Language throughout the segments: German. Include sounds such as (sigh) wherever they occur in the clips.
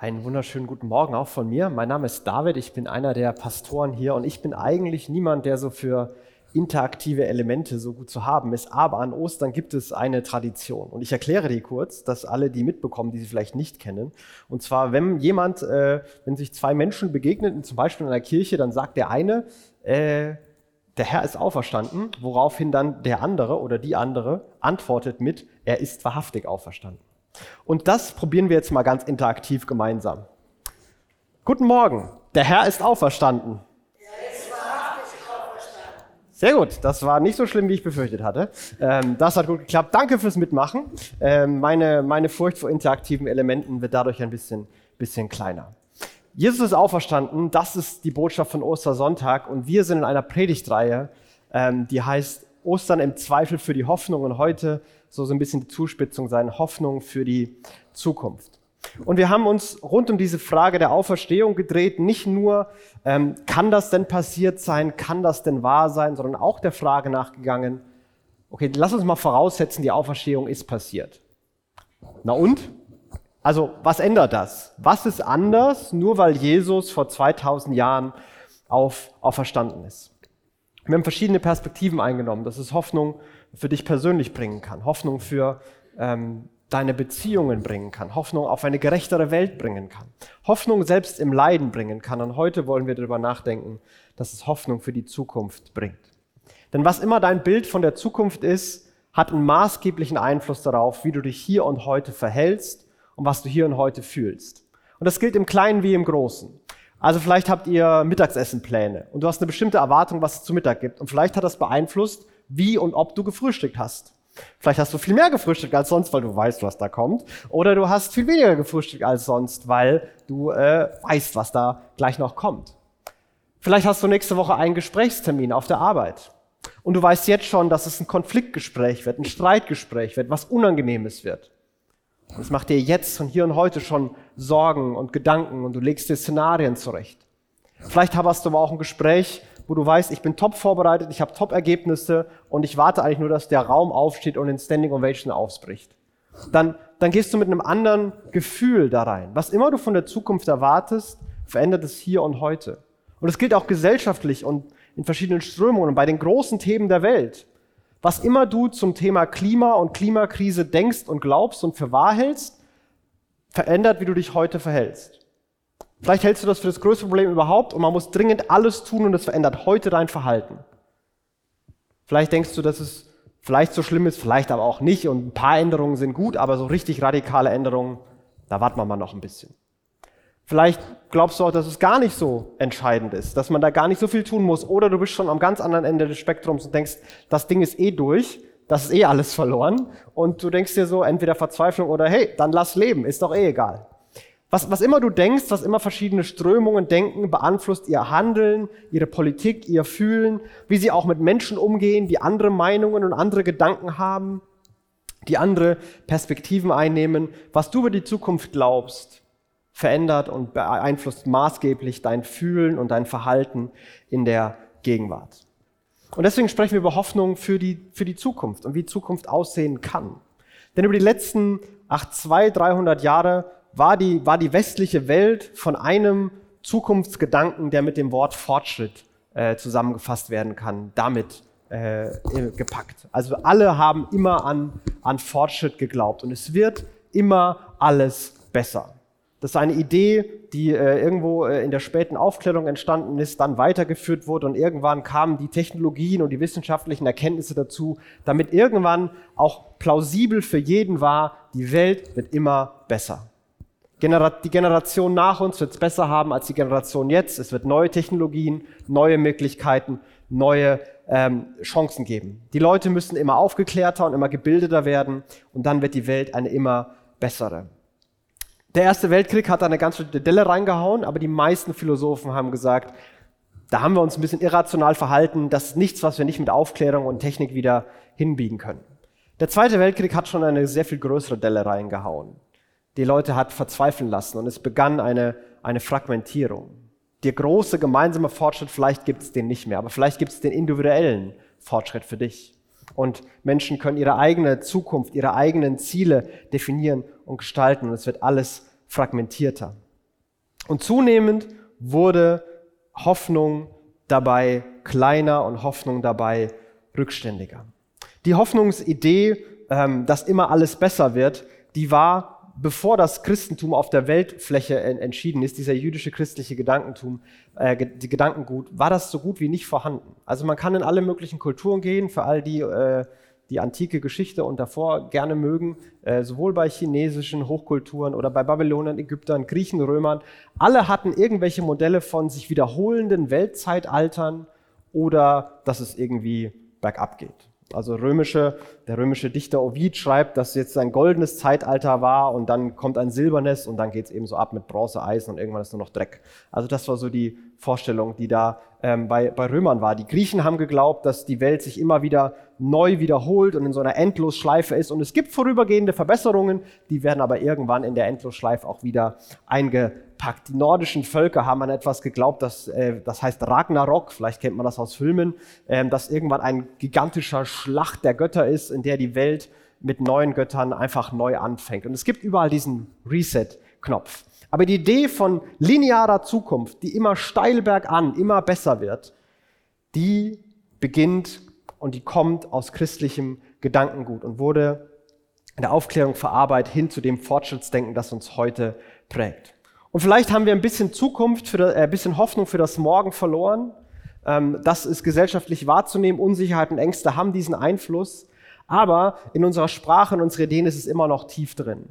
Einen wunderschönen guten Morgen auch von mir. Mein Name ist David, ich bin einer der Pastoren hier und ich bin eigentlich niemand, der so für interaktive Elemente so gut zu haben ist. Aber an Ostern gibt es eine Tradition und ich erkläre die kurz, dass alle die mitbekommen, die sie vielleicht nicht kennen. Und zwar, wenn jemand, äh, wenn sich zwei Menschen begegnen, zum Beispiel in einer Kirche, dann sagt der eine, äh, der Herr ist auferstanden, woraufhin dann der andere oder die andere antwortet mit, er ist wahrhaftig auferstanden. Und das probieren wir jetzt mal ganz interaktiv gemeinsam. Guten Morgen, der Herr ist auferstanden. Sehr gut, das war nicht so schlimm, wie ich befürchtet hatte. Ähm, das hat gut geklappt. Danke fürs Mitmachen. Ähm, meine, meine Furcht vor interaktiven Elementen wird dadurch ein bisschen, bisschen kleiner. Jesus ist auferstanden, das ist die Botschaft von Ostersonntag und wir sind in einer Predigtreihe, ähm, die heißt Ostern im Zweifel für die Hoffnung und heute so, so ein bisschen die Zuspitzung sein, Hoffnung für die Zukunft. Und wir haben uns rund um diese Frage der Auferstehung gedreht, nicht nur, ähm, kann das denn passiert sein, kann das denn wahr sein, sondern auch der Frage nachgegangen, okay, lass uns mal voraussetzen, die Auferstehung ist passiert. Na und? Also, was ändert das? Was ist anders, nur weil Jesus vor 2000 Jahren auf, auferstanden ist? Wir haben verschiedene Perspektiven eingenommen, dass es Hoffnung für dich persönlich bringen kann, Hoffnung für ähm, deine Beziehungen bringen kann, Hoffnung auf eine gerechtere Welt bringen kann, Hoffnung selbst im Leiden bringen kann. Und heute wollen wir darüber nachdenken, dass es Hoffnung für die Zukunft bringt. Denn was immer dein Bild von der Zukunft ist, hat einen maßgeblichen Einfluss darauf, wie du dich hier und heute verhältst und was du hier und heute fühlst. Und das gilt im Kleinen wie im Großen. Also vielleicht habt ihr Mittagsessenpläne und du hast eine bestimmte Erwartung, was es zu Mittag gibt. Und vielleicht hat das beeinflusst, wie und ob du gefrühstückt hast. Vielleicht hast du viel mehr gefrühstückt als sonst, weil du weißt, was da kommt. Oder du hast viel weniger gefrühstückt als sonst, weil du äh, weißt, was da gleich noch kommt. Vielleicht hast du nächste Woche einen Gesprächstermin auf der Arbeit. Und du weißt jetzt schon, dass es ein Konfliktgespräch wird, ein Streitgespräch wird, was Unangenehmes wird. Und es macht dir jetzt und hier und heute schon Sorgen und Gedanken und du legst dir Szenarien zurecht. Vielleicht hast du aber auch ein Gespräch, wo du weißt, ich bin top vorbereitet, ich habe top Ergebnisse und ich warte eigentlich nur, dass der Raum aufsteht und in Standing Ovation ausbricht. Dann, dann gehst du mit einem anderen Gefühl da rein. Was immer du von der Zukunft erwartest, verändert es hier und heute. Und es gilt auch gesellschaftlich und in verschiedenen Strömungen und bei den großen Themen der Welt. Was immer du zum Thema Klima und Klimakrise denkst und glaubst und für wahr hältst, verändert, wie du dich heute verhältst. Vielleicht hältst du das für das größte Problem überhaupt und man muss dringend alles tun und es verändert heute dein Verhalten. Vielleicht denkst du, dass es vielleicht so schlimm ist, vielleicht aber auch nicht und ein paar Änderungen sind gut, aber so richtig radikale Änderungen, da warten wir mal noch ein bisschen. Vielleicht glaubst du auch, dass es gar nicht so entscheidend ist, dass man da gar nicht so viel tun muss oder du bist schon am ganz anderen Ende des Spektrums und denkst, das Ding ist eh durch, das ist eh alles verloren und du denkst dir so entweder Verzweiflung oder hey, dann lass leben, ist doch eh egal. Was, was immer du denkst, was immer verschiedene Strömungen denken, beeinflusst ihr Handeln, ihre Politik, ihr Fühlen, wie sie auch mit Menschen umgehen, die andere Meinungen und andere Gedanken haben, die andere Perspektiven einnehmen. Was du über die Zukunft glaubst, verändert und beeinflusst maßgeblich dein Fühlen und dein Verhalten in der Gegenwart. Und deswegen sprechen wir über Hoffnung für die, für die Zukunft und wie Zukunft aussehen kann. Denn über die letzten ach, zwei, dreihundert Jahre war die, war die westliche Welt von einem Zukunftsgedanken, der mit dem Wort Fortschritt äh, zusammengefasst werden kann, damit äh, gepackt. Also alle haben immer an, an Fortschritt geglaubt und es wird immer alles besser. Das ist eine Idee, die äh, irgendwo äh, in der späten Aufklärung entstanden ist, dann weitergeführt wurde und irgendwann kamen die Technologien und die wissenschaftlichen Erkenntnisse dazu, damit irgendwann auch plausibel für jeden war, die Welt wird immer besser die Generation nach uns wird es besser haben als die Generation jetzt. Es wird neue Technologien, neue Möglichkeiten, neue ähm, Chancen geben. Die Leute müssen immer aufgeklärter und immer gebildeter werden und dann wird die Welt eine immer bessere. Der Erste Weltkrieg hat da eine ganze Delle reingehauen, aber die meisten Philosophen haben gesagt, da haben wir uns ein bisschen irrational verhalten. Das ist nichts, was wir nicht mit Aufklärung und Technik wieder hinbiegen können. Der Zweite Weltkrieg hat schon eine sehr viel größere Delle reingehauen die Leute hat verzweifeln lassen und es begann eine, eine Fragmentierung. Der große gemeinsame Fortschritt, vielleicht gibt es den nicht mehr, aber vielleicht gibt es den individuellen Fortschritt für dich. Und Menschen können ihre eigene Zukunft, ihre eigenen Ziele definieren und gestalten und es wird alles fragmentierter. Und zunehmend wurde Hoffnung dabei kleiner und Hoffnung dabei rückständiger. Die Hoffnungsidee, ähm, dass immer alles besser wird, die war, bevor das Christentum auf der Weltfläche entschieden ist, dieser jüdische christliche Gedankentum, äh, Gedankengut, war das so gut wie nicht vorhanden. Also man kann in alle möglichen Kulturen gehen, für all die äh, die antike Geschichte und davor gerne mögen, äh, sowohl bei chinesischen Hochkulturen oder bei Babylonern, Ägyptern, Griechen, Römern. Alle hatten irgendwelche Modelle von sich wiederholenden Weltzeitaltern oder dass es irgendwie bergab geht. Also römische, der römische Dichter Ovid schreibt, dass jetzt ein goldenes Zeitalter war und dann kommt ein silbernes und dann geht es eben so ab mit Bronze, Eisen und irgendwann ist nur noch Dreck. Also das war so die Vorstellung, die da ähm, bei, bei Römern war. Die Griechen haben geglaubt, dass die Welt sich immer wieder neu wiederholt und in so einer Endlosschleife ist. Und es gibt vorübergehende Verbesserungen, die werden aber irgendwann in der Endlosschleife auch wieder eingepackt. Die nordischen Völker haben an etwas geglaubt, das, äh, das heißt Ragnarok, vielleicht kennt man das aus Filmen, äh, dass irgendwann ein gigantischer Schlacht der Götter ist, in der die Welt mit neuen Göttern einfach neu anfängt. Und es gibt überall diesen Reset-Knopf. Aber die Idee von linearer Zukunft, die immer steil bergan, immer besser wird, die beginnt und die kommt aus christlichem Gedankengut und wurde in der Aufklärung verarbeitet hin zu dem Fortschrittsdenken, das uns heute prägt. Und vielleicht haben wir ein bisschen Zukunft, für das, äh, ein bisschen Hoffnung für das Morgen verloren. Ähm, das ist gesellschaftlich wahrzunehmen. Unsicherheit und Ängste haben diesen Einfluss. Aber in unserer Sprache und unserer Ideen ist es immer noch tief drin.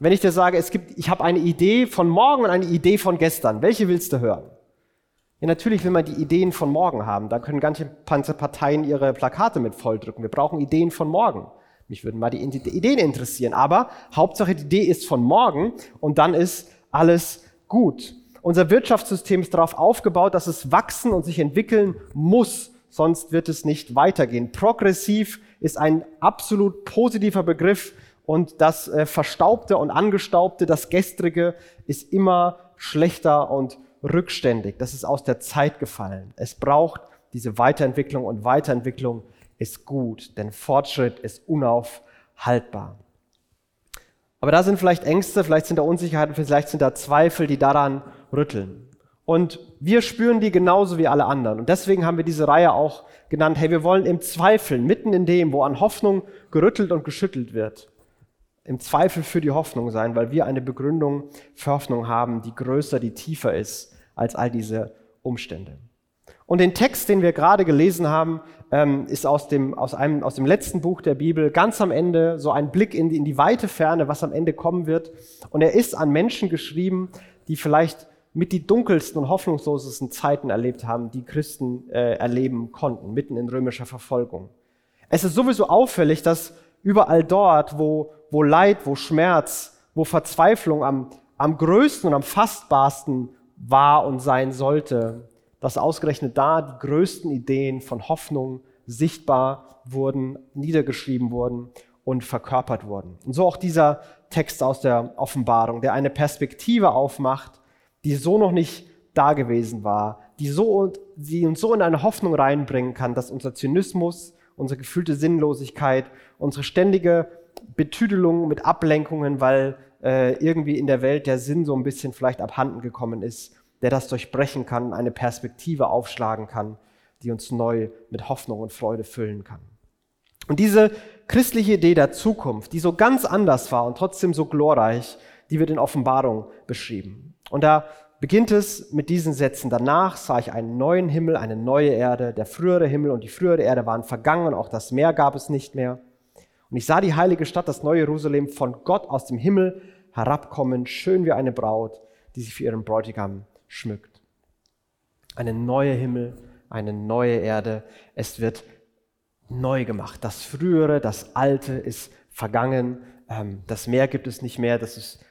Wenn ich dir sage, es gibt, ich habe eine Idee von morgen und eine Idee von gestern, welche willst du hören? Ja, natürlich will man die Ideen von morgen haben. Da können ganze Parteien ihre Plakate mit volldrücken. Wir brauchen Ideen von morgen. Mich würden mal die Ideen interessieren. Aber Hauptsache, die Idee ist von morgen und dann ist alles gut. Unser Wirtschaftssystem ist darauf aufgebaut, dass es wachsen und sich entwickeln muss, sonst wird es nicht weitergehen. Progressiv ist ein absolut positiver Begriff und das äh, Verstaubte und Angestaubte, das Gestrige ist immer schlechter und rückständig. Das ist aus der Zeit gefallen. Es braucht diese Weiterentwicklung und Weiterentwicklung ist gut, denn Fortschritt ist unaufhaltbar. Aber da sind vielleicht Ängste, vielleicht sind da Unsicherheiten, vielleicht sind da Zweifel, die daran rütteln. Und wir spüren die genauso wie alle anderen. Und deswegen haben wir diese Reihe auch genannt, hey, wir wollen im Zweifeln, mitten in dem, wo an Hoffnung gerüttelt und geschüttelt wird, im Zweifel für die Hoffnung sein, weil wir eine Begründung für Hoffnung haben, die größer, die tiefer ist als all diese Umstände. Und den Text, den wir gerade gelesen haben, ähm, ist aus dem, aus, einem, aus dem letzten Buch der Bibel ganz am Ende so ein Blick in die, in die weite Ferne, was am Ende kommen wird. Und er ist an Menschen geschrieben, die vielleicht mit die dunkelsten und hoffnungslosesten Zeiten erlebt haben, die Christen äh, erleben konnten, mitten in römischer Verfolgung. Es ist sowieso auffällig, dass überall dort, wo, wo Leid, wo Schmerz, wo Verzweiflung am, am größten und am fassbarsten war und sein sollte, dass ausgerechnet da die größten Ideen von Hoffnung sichtbar wurden, niedergeschrieben wurden und verkörpert wurden. Und so auch dieser Text aus der Offenbarung, der eine Perspektive aufmacht, die so noch nicht da gewesen war, die, so, die uns so in eine Hoffnung reinbringen kann, dass unser Zynismus, unsere gefühlte Sinnlosigkeit, unsere ständige Betüdelung mit Ablenkungen, weil äh, irgendwie in der Welt der Sinn so ein bisschen vielleicht abhanden gekommen ist, der das durchbrechen kann, eine Perspektive aufschlagen kann, die uns neu mit Hoffnung und Freude füllen kann. Und diese christliche Idee der Zukunft, die so ganz anders war und trotzdem so glorreich, die wird in Offenbarung beschrieben. Und da beginnt es mit diesen Sätzen. Danach sah ich einen neuen Himmel, eine neue Erde. Der frühere Himmel und die frühere Erde waren vergangen, auch das Meer gab es nicht mehr. Und ich sah die heilige Stadt, das neue Jerusalem, von Gott aus dem Himmel herabkommen, schön wie eine Braut, die sich für ihren Bräutigam schmückt. Eine neue Himmel, eine neue Erde. Es wird neu gemacht. Das Frühere, das Alte ist vergangen. Ähm, das Meer gibt es nicht mehr. Das ist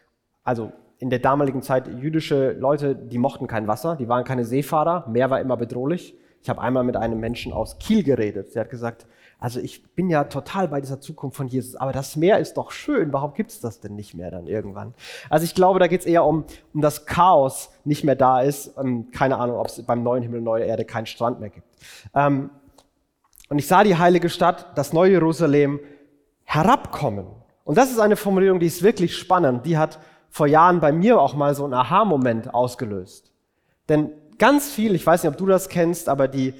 also in der damaligen Zeit jüdische Leute, die mochten kein Wasser, die waren keine Seefahrer, Meer war immer bedrohlich. Ich habe einmal mit einem Menschen aus Kiel geredet. Der hat gesagt, also ich bin ja total bei dieser Zukunft von Jesus, aber das Meer ist doch schön, warum gibt es das denn nicht mehr dann irgendwann? Also ich glaube, da geht es eher um, um das Chaos nicht mehr da ist. Ähm, keine Ahnung, ob es beim neuen Himmel, neue Erde keinen Strand mehr gibt. Ähm, und ich sah die heilige Stadt, das neue Jerusalem, herabkommen. Und das ist eine Formulierung, die ist wirklich spannend. Die hat vor Jahren bei mir auch mal so einen Aha-Moment ausgelöst. Denn ganz viel, ich weiß nicht, ob du das kennst, aber die,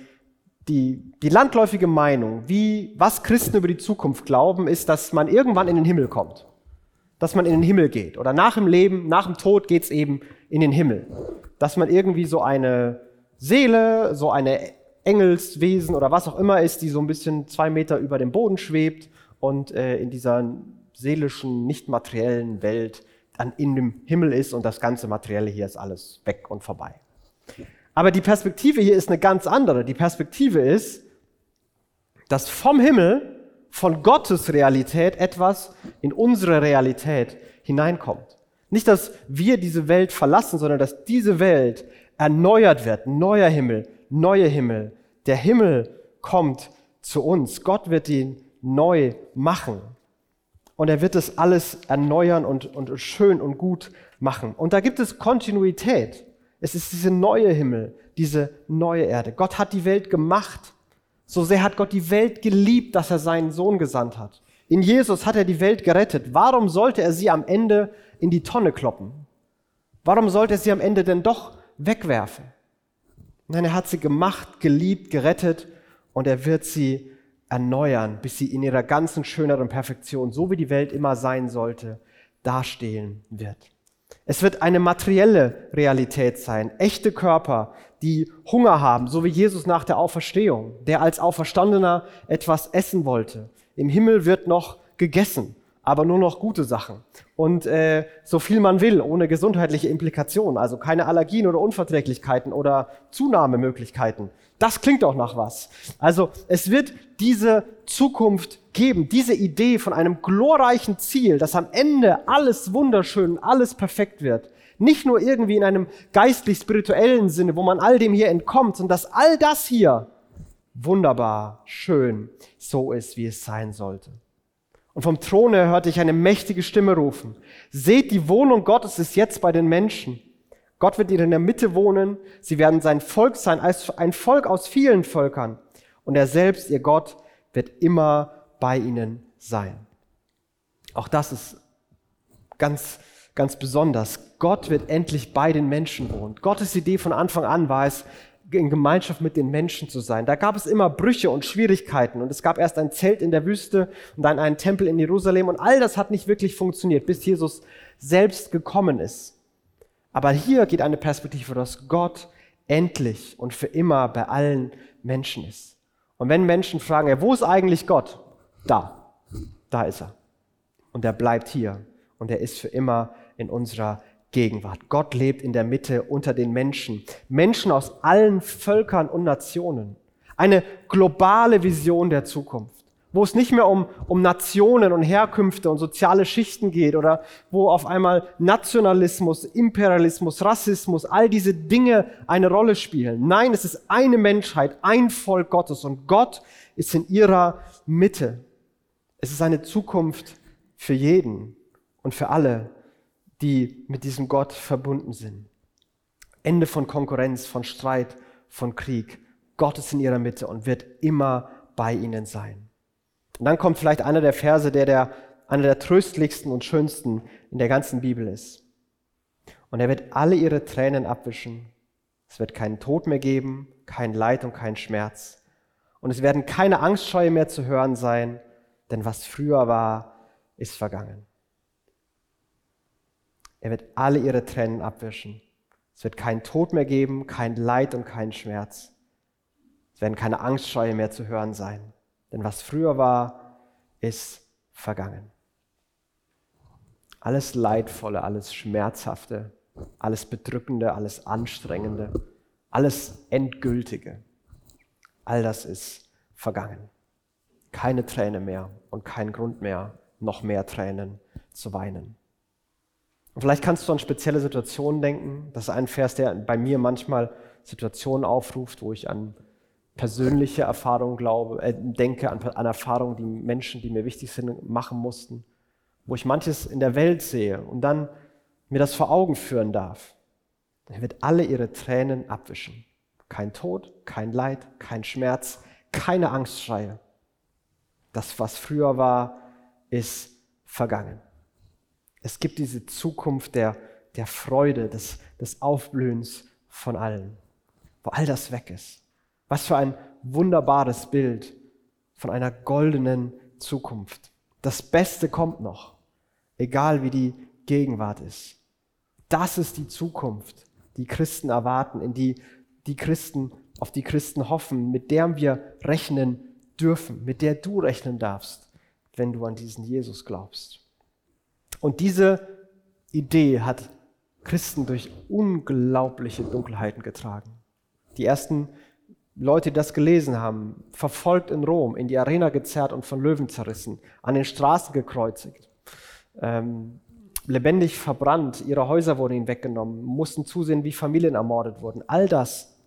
die, die landläufige Meinung, wie, was Christen über die Zukunft glauben, ist, dass man irgendwann in den Himmel kommt. Dass man in den Himmel geht. Oder nach dem Leben, nach dem Tod geht's eben in den Himmel. Dass man irgendwie so eine Seele, so eine Engelswesen oder was auch immer ist, die so ein bisschen zwei Meter über dem Boden schwebt und äh, in dieser seelischen, nicht materiellen Welt dann in dem Himmel ist und das ganze Materielle hier ist alles weg und vorbei. Aber die Perspektive hier ist eine ganz andere. Die Perspektive ist, dass vom Himmel, von Gottes Realität etwas in unsere Realität hineinkommt. Nicht, dass wir diese Welt verlassen, sondern dass diese Welt erneuert wird. Neuer Himmel, neue Himmel. Der Himmel kommt zu uns. Gott wird ihn neu machen. Und er wird es alles erneuern und, und schön und gut machen. Und da gibt es Kontinuität. Es ist diese neue Himmel, diese neue Erde. Gott hat die Welt gemacht. So sehr hat Gott die Welt geliebt, dass er seinen Sohn gesandt hat. In Jesus hat er die Welt gerettet. Warum sollte er sie am Ende in die Tonne kloppen? Warum sollte er sie am Ende denn doch wegwerfen? Nein, er hat sie gemacht, geliebt, gerettet und er wird sie erneuern, bis sie in ihrer ganzen Schönheit und Perfektion, so wie die Welt immer sein sollte, dastehen wird. Es wird eine materielle Realität sein, echte Körper, die Hunger haben, so wie Jesus nach der Auferstehung, der als Auferstandener etwas essen wollte. Im Himmel wird noch gegessen, aber nur noch gute Sachen. Und äh, so viel man will, ohne gesundheitliche Implikationen, also keine Allergien oder Unverträglichkeiten oder Zunahmemöglichkeiten. Das klingt auch nach was. Also es wird diese Zukunft geben, diese Idee von einem glorreichen Ziel, dass am Ende alles wunderschön, alles perfekt wird. Nicht nur irgendwie in einem geistlich-spirituellen Sinne, wo man all dem hier entkommt, sondern dass all das hier wunderbar, schön, so ist, wie es sein sollte. Und vom Throne hörte ich eine mächtige Stimme rufen. Seht, die Wohnung Gottes ist jetzt bei den Menschen. Gott wird in der Mitte wohnen. Sie werden sein Volk sein, als ein Volk aus vielen Völkern. Und er selbst, ihr Gott, wird immer bei ihnen sein. Auch das ist ganz, ganz besonders. Gott wird endlich bei den Menschen wohnen. Gottes Idee von Anfang an war es, in Gemeinschaft mit den Menschen zu sein. Da gab es immer Brüche und Schwierigkeiten und es gab erst ein Zelt in der Wüste und dann einen Tempel in Jerusalem und all das hat nicht wirklich funktioniert, bis Jesus selbst gekommen ist. Aber hier geht eine Perspektive, dass Gott endlich und für immer bei allen Menschen ist. Und wenn Menschen fragen, wo ist eigentlich Gott? Da, da ist er. Und er bleibt hier und er ist für immer in unserer Gegenwart. Gott lebt in der Mitte unter den Menschen. Menschen aus allen Völkern und Nationen. Eine globale Vision der Zukunft wo es nicht mehr um, um Nationen und Herkünfte und soziale Schichten geht oder wo auf einmal Nationalismus, Imperialismus, Rassismus, all diese Dinge eine Rolle spielen. Nein, es ist eine Menschheit, ein Volk Gottes und Gott ist in ihrer Mitte. Es ist eine Zukunft für jeden und für alle, die mit diesem Gott verbunden sind. Ende von Konkurrenz, von Streit, von Krieg. Gott ist in ihrer Mitte und wird immer bei ihnen sein. Und dann kommt vielleicht einer der Verse, der, der einer der tröstlichsten und schönsten in der ganzen Bibel ist. Und er wird alle ihre Tränen abwischen. Es wird keinen Tod mehr geben, kein Leid und kein Schmerz. Und es werden keine Angstscheue mehr zu hören sein, denn was früher war, ist vergangen. Er wird alle ihre Tränen abwischen. Es wird keinen Tod mehr geben, kein Leid und kein Schmerz. Es werden keine Angstscheue mehr zu hören sein. Denn was früher war, ist vergangen. Alles Leidvolle, alles Schmerzhafte, alles Bedrückende, alles Anstrengende, alles Endgültige, all das ist vergangen. Keine Träne mehr und kein Grund mehr, noch mehr Tränen zu weinen. Und vielleicht kannst du an spezielle Situationen denken. Das ist ein Vers, der bei mir manchmal Situationen aufruft, wo ich an persönliche Erfahrungen glaube, äh, denke, an, an Erfahrungen, die Menschen, die mir wichtig sind, machen mussten, wo ich manches in der Welt sehe und dann mir das vor Augen führen darf. Er wird alle ihre Tränen abwischen. Kein Tod, kein Leid, kein Schmerz, keine Angstschreie. Das, was früher war, ist vergangen. Es gibt diese Zukunft der, der Freude, des, des Aufblühens von allen, wo all das weg ist. Was für ein wunderbares Bild von einer goldenen Zukunft. Das Beste kommt noch, egal wie die Gegenwart ist. Das ist die Zukunft, die Christen erwarten, in die die Christen, auf die Christen hoffen, mit der wir rechnen dürfen, mit der du rechnen darfst, wenn du an diesen Jesus glaubst. Und diese Idee hat Christen durch unglaubliche Dunkelheiten getragen. Die ersten Leute, die das gelesen haben, verfolgt in Rom, in die Arena gezerrt und von Löwen zerrissen, an den Straßen gekreuzigt, ähm, lebendig verbrannt, ihre Häuser wurden ihnen weggenommen, mussten zusehen, wie Familien ermordet wurden. All das.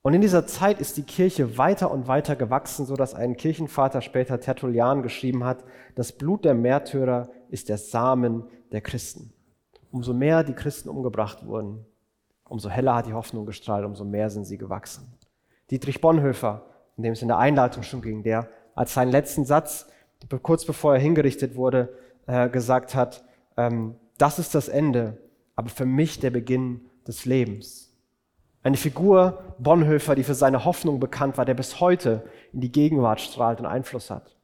Und in dieser Zeit ist die Kirche weiter und weiter gewachsen, so dass ein Kirchenvater später Tertullian geschrieben hat, das Blut der Märtyrer ist der Samen der Christen. Umso mehr die Christen umgebracht wurden, umso heller hat die Hoffnung gestrahlt, umso mehr sind sie gewachsen. Dietrich Bonhoeffer, in dem es in der Einleitung schon ging, der als seinen letzten Satz, kurz bevor er hingerichtet wurde, äh, gesagt hat, ähm, das ist das Ende, aber für mich der Beginn des Lebens. Eine Figur Bonhoeffer, die für seine Hoffnung bekannt war, der bis heute in die Gegenwart strahlt und Einfluss hat.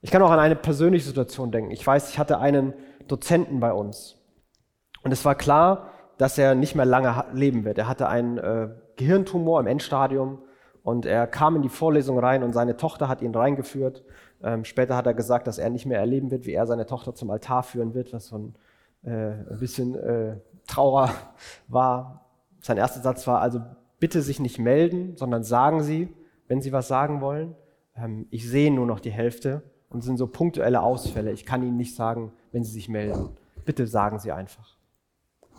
Ich kann auch an eine persönliche Situation denken. Ich weiß, ich hatte einen Dozenten bei uns. Und es war klar, dass er nicht mehr lange leben wird. Er hatte einen äh, Gehirntumor im Endstadium und er kam in die Vorlesung rein und seine Tochter hat ihn reingeführt. Ähm, später hat er gesagt, dass er nicht mehr erleben wird, wie er seine Tochter zum Altar führen wird, was so ein, äh, ein bisschen äh, Trauer (laughs) war. Sein erster Satz war also, bitte sich nicht melden, sondern sagen Sie, wenn Sie was sagen wollen. Ähm, ich sehe nur noch die Hälfte und sind so punktuelle Ausfälle. Ich kann Ihnen nicht sagen, wenn Sie sich melden. Bitte sagen Sie einfach.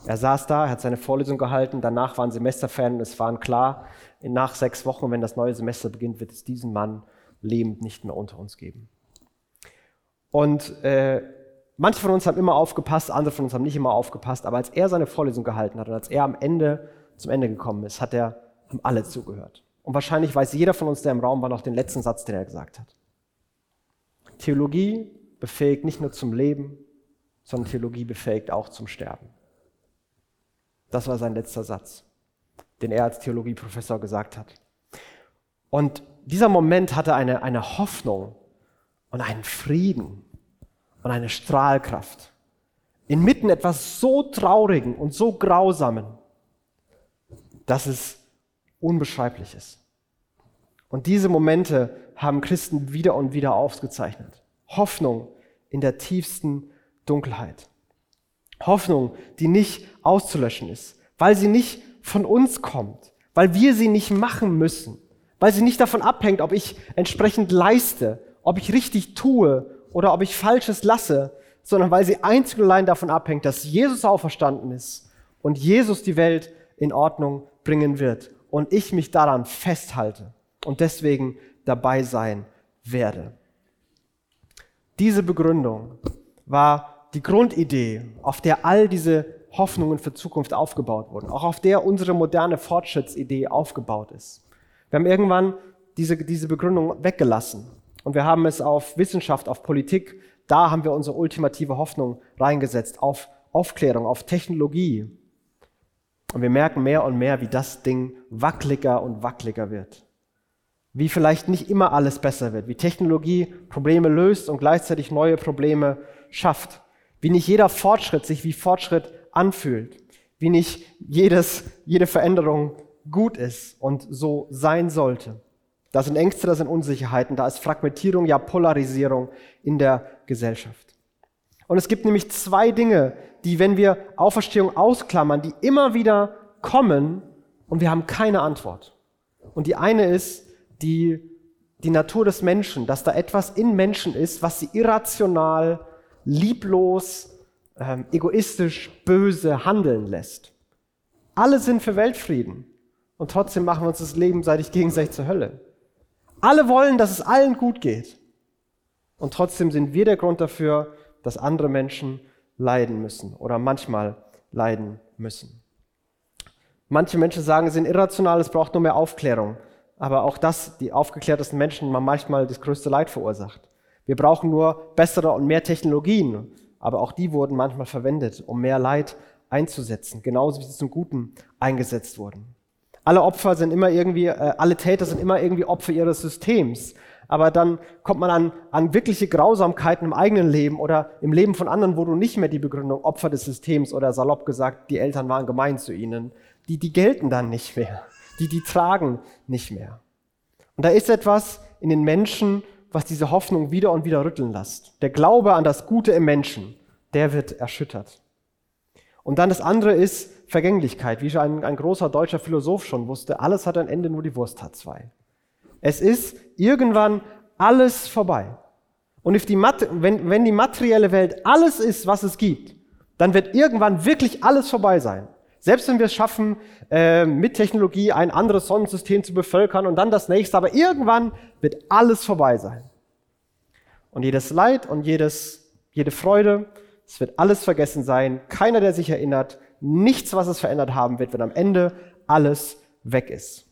Er saß da, er hat seine Vorlesung gehalten, danach waren Semesterferien und es waren klar, nach sechs Wochen, wenn das neue Semester beginnt, wird es diesen Mann lebend nicht mehr unter uns geben. Und äh, manche von uns haben immer aufgepasst, andere von uns haben nicht immer aufgepasst, aber als er seine Vorlesung gehalten hat und als er am Ende zum Ende gekommen ist, hat er, haben alle zugehört. Und wahrscheinlich weiß jeder von uns, der im Raum war, noch den letzten Satz, den er gesagt hat. Theologie befähigt nicht nur zum Leben, sondern Theologie befähigt auch zum Sterben. Das war sein letzter Satz, den er als Theologieprofessor gesagt hat. Und dieser Moment hatte eine, eine Hoffnung und einen Frieden und eine Strahlkraft. Inmitten etwas so Traurigen und so Grausamen, dass es unbeschreiblich ist. Und diese Momente haben Christen wieder und wieder aufgezeichnet. Hoffnung in der tiefsten Dunkelheit. Hoffnung, die nicht auszulöschen ist, weil sie nicht von uns kommt, weil wir sie nicht machen müssen, weil sie nicht davon abhängt, ob ich entsprechend leiste, ob ich richtig tue oder ob ich Falsches lasse, sondern weil sie einzig und allein davon abhängt, dass Jesus auferstanden ist und Jesus die Welt in Ordnung bringen wird und ich mich daran festhalte und deswegen dabei sein werde. Diese Begründung war die Grundidee, auf der all diese Hoffnungen für Zukunft aufgebaut wurden, auch auf der unsere moderne Fortschrittsidee aufgebaut ist. Wir haben irgendwann diese, diese Begründung weggelassen und wir haben es auf Wissenschaft, auf Politik, da haben wir unsere ultimative Hoffnung reingesetzt, auf Aufklärung, auf Technologie. Und wir merken mehr und mehr, wie das Ding wackeliger und wackeliger wird. Wie vielleicht nicht immer alles besser wird, wie Technologie Probleme löst und gleichzeitig neue Probleme schafft wie nicht jeder Fortschritt sich wie Fortschritt anfühlt, wie nicht jedes, jede Veränderung gut ist und so sein sollte. Da sind Ängste, da sind Unsicherheiten, da ist Fragmentierung, ja Polarisierung in der Gesellschaft. Und es gibt nämlich zwei Dinge, die, wenn wir Auferstehung ausklammern, die immer wieder kommen und wir haben keine Antwort. Und die eine ist die, die Natur des Menschen, dass da etwas in Menschen ist, was sie irrational lieblos, ähm, egoistisch, böse handeln lässt. Alle sind für Weltfrieden und trotzdem machen wir uns das Leben seitig gegenseitig zur Hölle. Alle wollen, dass es allen gut geht und trotzdem sind wir der Grund dafür, dass andere Menschen leiden müssen oder manchmal leiden müssen. Manche Menschen sagen, sie sind irrational, es braucht nur mehr Aufklärung. Aber auch das, die aufgeklärtesten Menschen, haben manchmal das größte Leid verursacht. Wir brauchen nur bessere und mehr Technologien aber auch die wurden manchmal verwendet, um mehr Leid einzusetzen, genauso wie sie zum Guten eingesetzt wurden. Alle Opfer sind immer irgendwie, äh, alle Täter sind immer irgendwie Opfer ihres Systems. Aber dann kommt man an, an wirkliche Grausamkeiten im eigenen Leben oder im Leben von anderen, wo du nicht mehr die Begründung Opfer des Systems oder salopp gesagt, die Eltern waren gemein zu ihnen, die, die gelten dann nicht mehr. Die, die tragen nicht mehr. Und da ist etwas in den Menschen, was diese Hoffnung wieder und wieder rütteln lässt. Der Glaube an das Gute im Menschen, der wird erschüttert. Und dann das andere ist Vergänglichkeit, wie schon ein, ein großer deutscher Philosoph schon wusste. Alles hat ein Ende, nur die Wurst hat zwei. Es ist irgendwann alles vorbei. Und die, wenn, wenn die materielle Welt alles ist, was es gibt, dann wird irgendwann wirklich alles vorbei sein. Selbst wenn wir es schaffen, äh, mit Technologie ein anderes Sonnensystem zu bevölkern und dann das nächste, aber irgendwann wird alles vorbei sein. Und jedes Leid und jedes, jede Freude, es wird alles vergessen sein, keiner, der sich erinnert, nichts, was es verändert haben wird, wenn am Ende alles weg ist.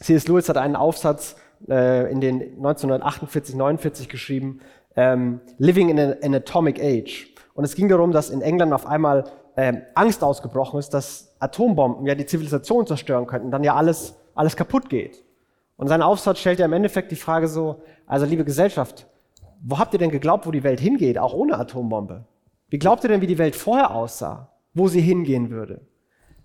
C.S. Lewis hat einen Aufsatz äh, in den 1948, 49 geschrieben, ähm, Living in an Atomic Age. Und es ging darum, dass in England auf einmal ähm, Angst ausgebrochen ist, dass Atombomben ja die Zivilisation zerstören könnten, dann ja alles, alles kaputt geht. Und sein Aufsatz stellt ja im Endeffekt die Frage so, also liebe Gesellschaft, wo habt ihr denn geglaubt, wo die Welt hingeht, auch ohne Atombombe? Wie glaubt ihr denn, wie die Welt vorher aussah? wo sie hingehen würde.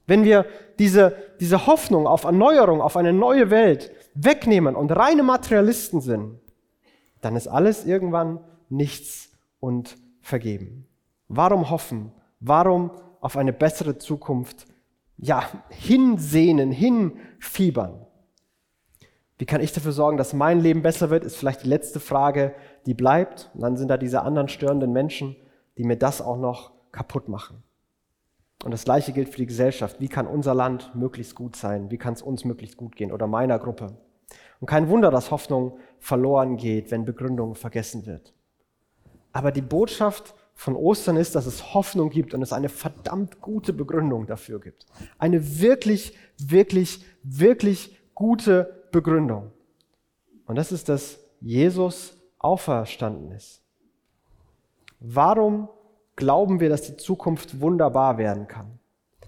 Wenn wir diese, diese Hoffnung auf Erneuerung, auf eine neue Welt wegnehmen und reine Materialisten sind, dann ist alles irgendwann nichts und vergeben. Warum hoffen? Warum auf eine bessere Zukunft ja, hinsehnen, hinfiebern? Wie kann ich dafür sorgen, dass mein Leben besser wird, ist vielleicht die letzte Frage, die bleibt. Und dann sind da diese anderen störenden Menschen, die mir das auch noch kaputt machen. Und das Gleiche gilt für die Gesellschaft. Wie kann unser Land möglichst gut sein? Wie kann es uns möglichst gut gehen oder meiner Gruppe? Und kein Wunder, dass Hoffnung verloren geht, wenn Begründung vergessen wird. Aber die Botschaft von Ostern ist, dass es Hoffnung gibt und es eine verdammt gute Begründung dafür gibt. Eine wirklich, wirklich, wirklich gute Begründung. Und das ist, dass Jesus auferstanden ist. Warum glauben wir, dass die Zukunft wunderbar werden kann?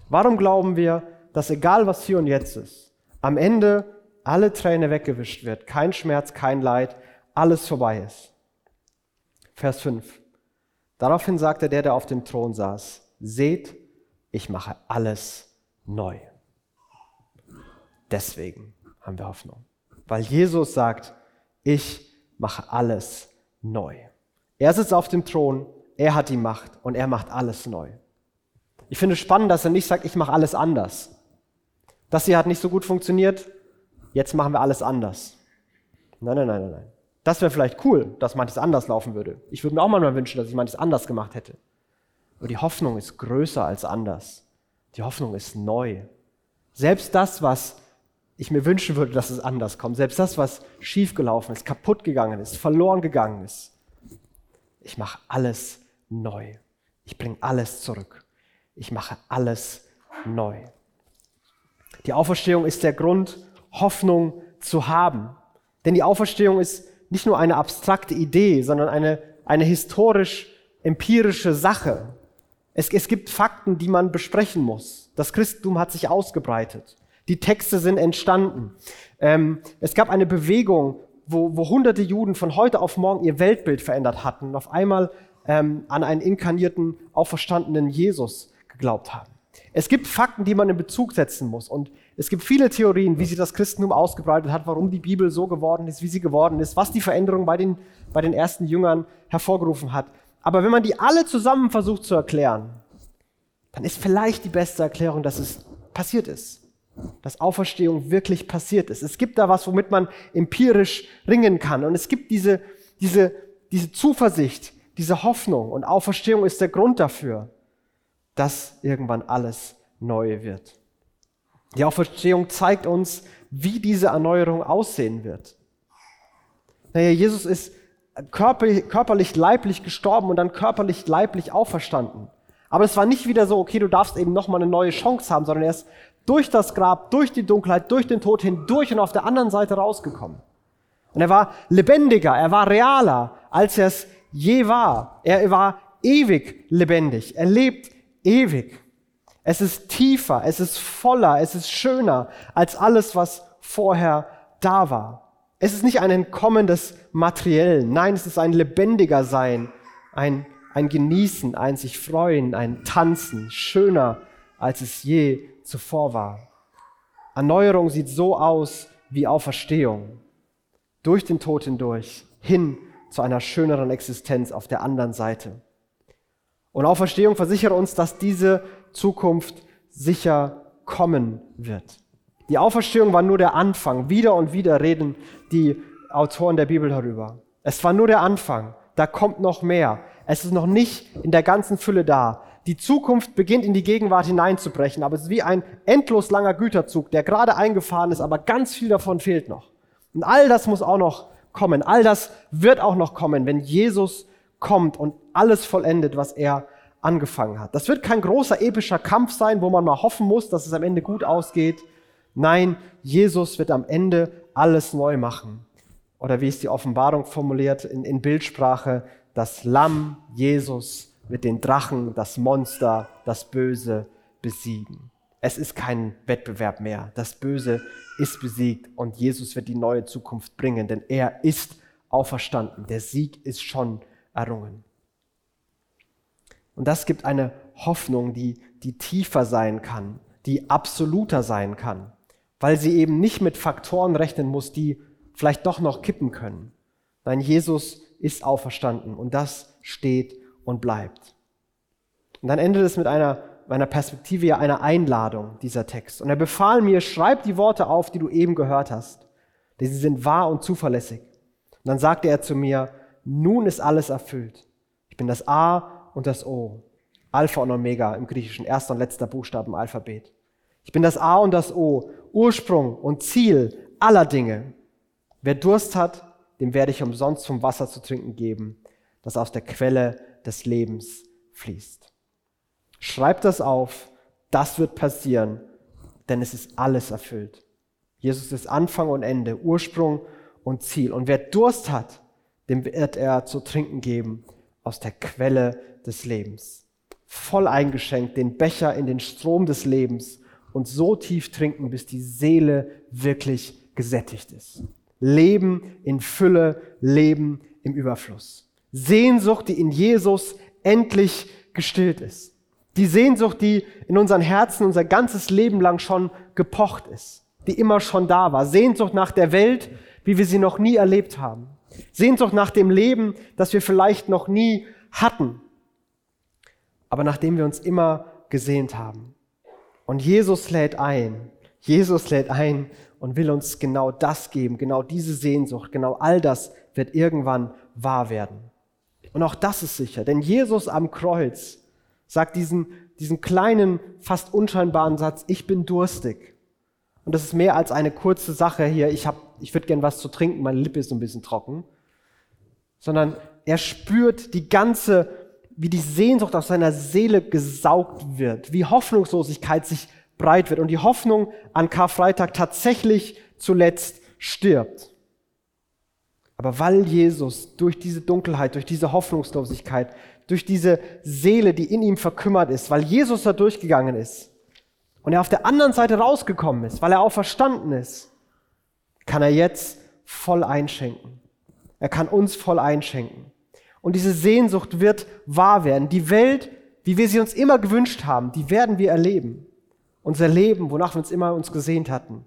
Warum glauben wir, dass egal was hier und jetzt ist, am Ende alle Träne weggewischt wird, kein Schmerz, kein Leid, alles vorbei ist? Vers 5. Daraufhin sagte der, der auf dem Thron saß, seht, ich mache alles neu. Deswegen haben wir Hoffnung. Weil Jesus sagt, ich mache alles neu. Er sitzt auf dem Thron, er hat die Macht und er macht alles neu. Ich finde es spannend, dass er nicht sagt, ich mache alles anders. Das hier hat nicht so gut funktioniert, jetzt machen wir alles anders. Nein, nein, nein, nein. Das wäre vielleicht cool, dass manches anders laufen würde. Ich würde mir auch mal wünschen, dass ich manches anders gemacht hätte. Aber die Hoffnung ist größer als anders. Die Hoffnung ist neu. Selbst das, was ich mir wünschen würde, dass es anders kommt, selbst das, was schiefgelaufen ist, kaputt gegangen ist, verloren gegangen ist, ich mache alles neu. Ich bringe alles zurück. Ich mache alles neu. Die Auferstehung ist der Grund, Hoffnung zu haben. Denn die Auferstehung ist nicht nur eine abstrakte Idee, sondern eine, eine historisch-empirische Sache. Es, es gibt Fakten, die man besprechen muss. Das Christentum hat sich ausgebreitet. Die Texte sind entstanden. Ähm, es gab eine Bewegung, wo, wo hunderte Juden von heute auf morgen ihr Weltbild verändert hatten und auf einmal ähm, an einen inkarnierten, auferstandenen Jesus geglaubt haben. Es gibt Fakten, die man in Bezug setzen muss. Und es gibt viele Theorien, wie sich das Christentum ausgebreitet hat, warum die Bibel so geworden ist, wie sie geworden ist, was die Veränderung bei den, bei den ersten Jüngern hervorgerufen hat. Aber wenn man die alle zusammen versucht zu erklären, dann ist vielleicht die beste Erklärung, dass es passiert ist. Dass Auferstehung wirklich passiert ist. Es gibt da was, womit man empirisch ringen kann. Und es gibt diese, diese, diese Zuversicht, diese Hoffnung und Auferstehung ist der Grund dafür, dass irgendwann alles neu wird. Die Auferstehung zeigt uns, wie diese Erneuerung aussehen wird. Naja, Jesus ist körperlich, leiblich gestorben und dann körperlich, leiblich auferstanden. Aber es war nicht wieder so, okay, du darfst eben nochmal eine neue Chance haben, sondern er ist durch das Grab, durch die Dunkelheit, durch den Tod hindurch und auf der anderen Seite rausgekommen. Und er war lebendiger, er war realer, als er es je war. Er war ewig lebendig. Er lebt ewig. Es ist tiefer, es ist voller, es ist schöner als alles, was vorher da war. Es ist nicht ein Entkommen des Materiellen, nein, es ist ein lebendiger Sein, ein, ein Genießen, ein sich freuen, ein Tanzen, schöner, als es je zuvor war. Erneuerung sieht so aus wie Auferstehung, durch den Tod hindurch, hin zu einer schöneren Existenz auf der anderen Seite. Und Auferstehung versichere uns, dass diese Zukunft sicher kommen wird. Die Auferstehung war nur der Anfang. Wieder und wieder reden die Autoren der Bibel darüber. Es war nur der Anfang. Da kommt noch mehr. Es ist noch nicht in der ganzen Fülle da. Die Zukunft beginnt in die Gegenwart hineinzubrechen, aber es ist wie ein endlos langer Güterzug, der gerade eingefahren ist, aber ganz viel davon fehlt noch. Und all das muss auch noch kommen. All das wird auch noch kommen, wenn Jesus kommt und alles vollendet, was er angefangen hat. Das wird kein großer epischer Kampf sein, wo man mal hoffen muss, dass es am Ende gut ausgeht. Nein, Jesus wird am Ende alles neu machen. Oder wie es die Offenbarung formuliert in, in Bildsprache, das Lamm Jesus wird den Drachen, das Monster, das Böse besiegen. Es ist kein Wettbewerb mehr. Das Böse ist besiegt und Jesus wird die neue Zukunft bringen, denn er ist auferstanden. Der Sieg ist schon errungen. Und das gibt eine Hoffnung, die, die tiefer sein kann, die absoluter sein kann, weil sie eben nicht mit Faktoren rechnen muss, die vielleicht doch noch kippen können. Nein, Jesus ist auferstanden und das steht und bleibt. Und dann endet es mit einer, meiner Perspektive ja einer Einladung, dieser Text. Und er befahl mir, schreib die Worte auf, die du eben gehört hast, denn sie sind wahr und zuverlässig. Und dann sagte er zu mir, nun ist alles erfüllt. Ich bin das A und das O. Alpha und Omega im Griechischen, erster und letzter Buchstaben im Alphabet. Ich bin das A und das O, Ursprung und Ziel aller Dinge. Wer Durst hat, dem werde ich umsonst vom Wasser zu trinken geben, das aus der Quelle des Lebens fließt. Schreib das auf, das wird passieren, denn es ist alles erfüllt. Jesus ist Anfang und Ende, Ursprung und Ziel. Und wer Durst hat, dem wird er zu trinken geben aus der Quelle des Lebens. Voll eingeschenkt, den Becher in den Strom des Lebens und so tief trinken, bis die Seele wirklich gesättigt ist. Leben in Fülle, Leben im Überfluss. Sehnsucht, die in Jesus endlich gestillt ist. Die Sehnsucht, die in unseren Herzen unser ganzes Leben lang schon gepocht ist, die immer schon da war. Sehnsucht nach der Welt, wie wir sie noch nie erlebt haben. Sehnsucht nach dem Leben, das wir vielleicht noch nie hatten, aber nachdem wir uns immer gesehnt haben. Und Jesus lädt ein, Jesus lädt ein und will uns genau das geben, genau diese Sehnsucht, genau all das wird irgendwann wahr werden. Und auch das ist sicher, denn Jesus am Kreuz sagt diesen, diesen kleinen, fast unscheinbaren Satz, ich bin durstig. Und das ist mehr als eine kurze Sache hier, ich, hab, ich würde gern was zu trinken, meine Lippe ist so ein bisschen trocken, sondern er spürt die ganze, wie die Sehnsucht aus seiner Seele gesaugt wird, wie Hoffnungslosigkeit sich breit wird und die Hoffnung an Karfreitag tatsächlich zuletzt stirbt. Aber weil Jesus durch diese Dunkelheit, durch diese Hoffnungslosigkeit, durch diese Seele, die in ihm verkümmert ist, weil Jesus da durchgegangen ist und er auf der anderen Seite rausgekommen ist, weil er auch verstanden ist, kann er jetzt voll einschenken. Er kann uns voll einschenken. Und diese Sehnsucht wird wahr werden. Die Welt, wie wir sie uns immer gewünscht haben, die werden wir erleben. Unser Leben, wonach wir uns immer uns gesehnt hatten.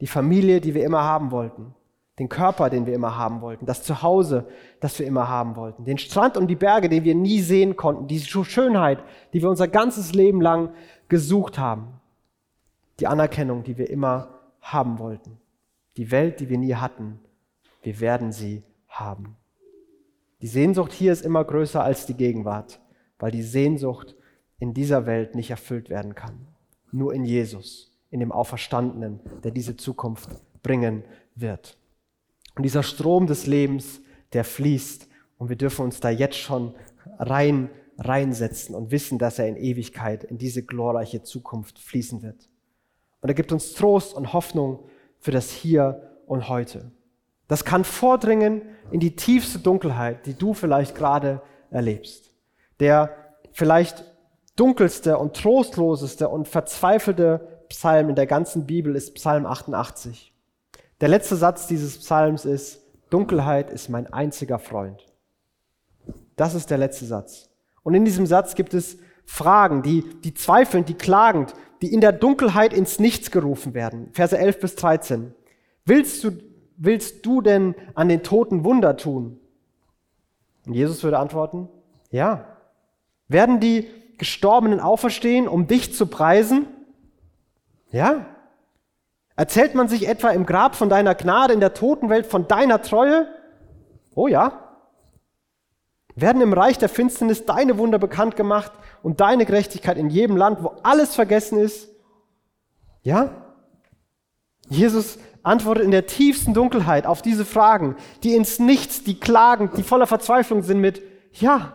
Die Familie, die wir immer haben wollten den Körper, den wir immer haben wollten, das Zuhause, das wir immer haben wollten, den Strand und die Berge, den wir nie sehen konnten, die Schönheit, die wir unser ganzes Leben lang gesucht haben, die Anerkennung, die wir immer haben wollten, die Welt, die wir nie hatten, wir werden sie haben. Die Sehnsucht hier ist immer größer als die Gegenwart, weil die Sehnsucht in dieser Welt nicht erfüllt werden kann. Nur in Jesus, in dem Auferstandenen, der diese Zukunft bringen wird. Und dieser Strom des Lebens, der fließt. Und wir dürfen uns da jetzt schon rein, reinsetzen und wissen, dass er in Ewigkeit in diese glorreiche Zukunft fließen wird. Und er gibt uns Trost und Hoffnung für das Hier und Heute. Das kann vordringen in die tiefste Dunkelheit, die du vielleicht gerade erlebst. Der vielleicht dunkelste und trostloseste und verzweifelte Psalm in der ganzen Bibel ist Psalm 88. Der letzte Satz dieses Psalms ist, Dunkelheit ist mein einziger Freund. Das ist der letzte Satz. Und in diesem Satz gibt es Fragen, die, die zweifelnd, die klagend, die in der Dunkelheit ins Nichts gerufen werden. Verse 11 bis 13. Willst du, willst du denn an den Toten Wunder tun? Und Jesus würde antworten, ja. Werden die Gestorbenen auferstehen, um dich zu preisen? Ja. Erzählt man sich etwa im Grab von deiner Gnade, in der Totenwelt von deiner Treue? Oh ja. Werden im Reich der Finsternis deine Wunder bekannt gemacht und deine Gerechtigkeit in jedem Land, wo alles vergessen ist? Ja? Jesus antwortet in der tiefsten Dunkelheit auf diese Fragen, die ins Nichts, die klagend, die voller Verzweiflung sind mit Ja,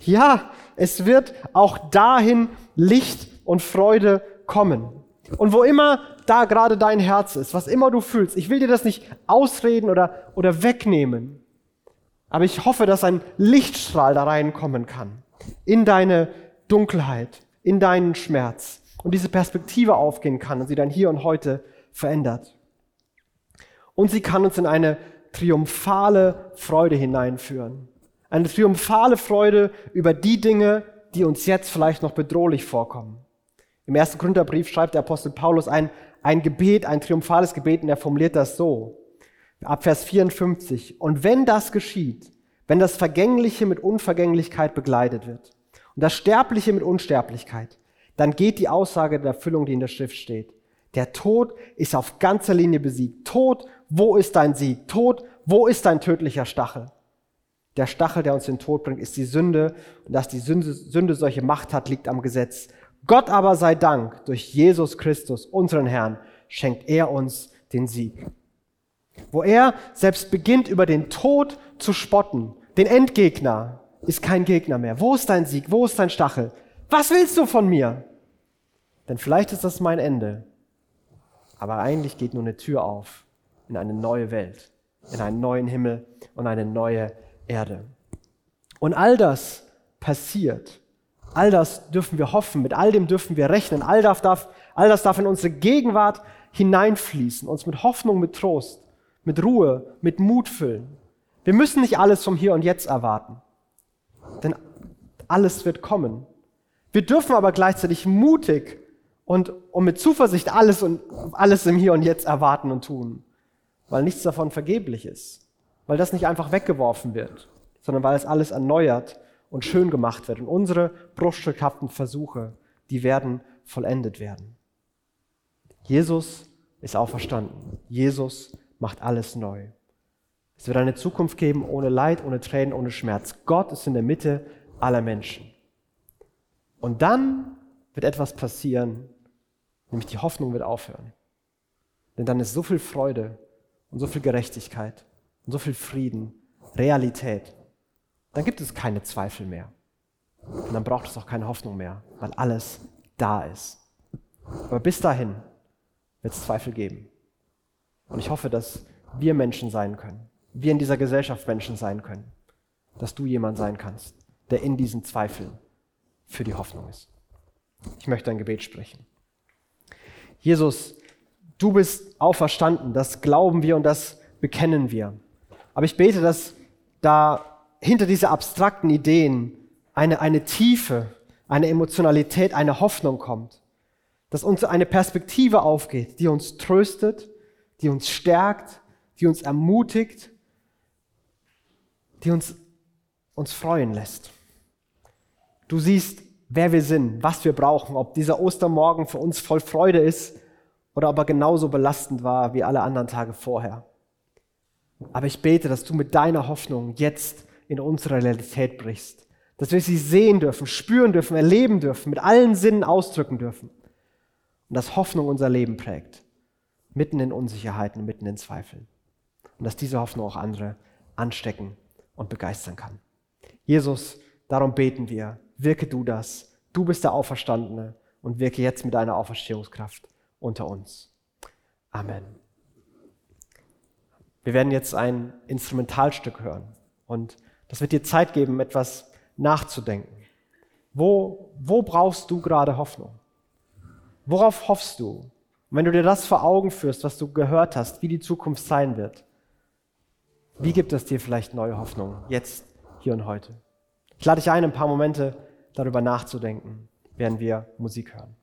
ja, es wird auch dahin Licht und Freude kommen. Und wo immer da gerade dein Herz ist, was immer du fühlst, ich will dir das nicht ausreden oder, oder wegnehmen, aber ich hoffe, dass ein Lichtstrahl da reinkommen kann in deine Dunkelheit, in deinen Schmerz und diese Perspektive aufgehen kann und sie dann hier und heute verändert. Und sie kann uns in eine triumphale Freude hineinführen. Eine triumphale Freude über die Dinge, die uns jetzt vielleicht noch bedrohlich vorkommen. Im ersten Gründerbrief schreibt der Apostel Paulus ein, ein Gebet, ein triumphales Gebet, und er formuliert das so. Ab Vers 54. Und wenn das geschieht, wenn das Vergängliche mit Unvergänglichkeit begleitet wird und das Sterbliche mit Unsterblichkeit, dann geht die Aussage der Erfüllung, die in der Schrift steht. Der Tod ist auf ganzer Linie besiegt. Tod, wo ist dein Sieg? Tod, wo ist dein tödlicher Stachel? Der Stachel, der uns den Tod bringt, ist die Sünde. Und dass die Sünde, Sünde solche Macht hat, liegt am Gesetz. Gott aber sei Dank, durch Jesus Christus, unseren Herrn, schenkt er uns den Sieg. Wo er selbst beginnt, über den Tod zu spotten, den Endgegner, ist kein Gegner mehr. Wo ist dein Sieg? Wo ist dein Stachel? Was willst du von mir? Denn vielleicht ist das mein Ende. Aber eigentlich geht nur eine Tür auf in eine neue Welt, in einen neuen Himmel und eine neue Erde. Und all das passiert. All das dürfen wir hoffen, mit all dem dürfen wir rechnen. All das darf, all das darf in unsere Gegenwart hineinfließen, uns mit Hoffnung, mit Trost, mit Ruhe, mit Mut füllen. Wir müssen nicht alles vom Hier und Jetzt erwarten, denn alles wird kommen. Wir dürfen aber gleichzeitig mutig und, und mit Zuversicht alles und alles im Hier und Jetzt erwarten und tun, weil nichts davon vergeblich ist, weil das nicht einfach weggeworfen wird, sondern weil es alles erneuert und schön gemacht wird und unsere bruchstückhaften Versuche, die werden vollendet werden. Jesus ist auferstanden. Jesus macht alles neu. Es wird eine Zukunft geben ohne Leid, ohne Tränen, ohne Schmerz. Gott ist in der Mitte aller Menschen. Und dann wird etwas passieren, nämlich die Hoffnung wird aufhören. Denn dann ist so viel Freude und so viel Gerechtigkeit und so viel Frieden, Realität. Dann gibt es keine Zweifel mehr. Und dann braucht es auch keine Hoffnung mehr, weil alles da ist. Aber bis dahin wird es Zweifel geben. Und ich hoffe, dass wir Menschen sein können, wir in dieser Gesellschaft Menschen sein können, dass du jemand sein kannst, der in diesen Zweifeln für die Hoffnung ist. Ich möchte ein Gebet sprechen. Jesus, du bist auferstanden, das glauben wir und das bekennen wir. Aber ich bete, dass da hinter diese abstrakten Ideen eine, eine Tiefe, eine Emotionalität, eine Hoffnung kommt. Dass uns eine Perspektive aufgeht, die uns tröstet, die uns stärkt, die uns ermutigt, die uns, uns freuen lässt. Du siehst, wer wir sind, was wir brauchen, ob dieser Ostermorgen für uns voll Freude ist oder ob er genauso belastend war wie alle anderen Tage vorher. Aber ich bete, dass du mit deiner Hoffnung jetzt in unsere Realität brichst, dass wir sie sehen dürfen, spüren dürfen, erleben dürfen, mit allen Sinnen ausdrücken dürfen und dass Hoffnung unser Leben prägt, mitten in Unsicherheiten, mitten in Zweifeln und dass diese Hoffnung auch andere anstecken und begeistern kann. Jesus, darum beten wir, wirke du das. Du bist der Auferstandene und wirke jetzt mit deiner Auferstehungskraft unter uns. Amen. Wir werden jetzt ein Instrumentalstück hören und das wird dir Zeit geben, etwas nachzudenken. Wo, wo brauchst du gerade Hoffnung? Worauf hoffst du? Und wenn du dir das vor Augen führst, was du gehört hast, wie die Zukunft sein wird, wie gibt es dir vielleicht neue Hoffnung, jetzt, hier und heute? Ich lade dich ein, ein paar Momente darüber nachzudenken, während wir Musik hören.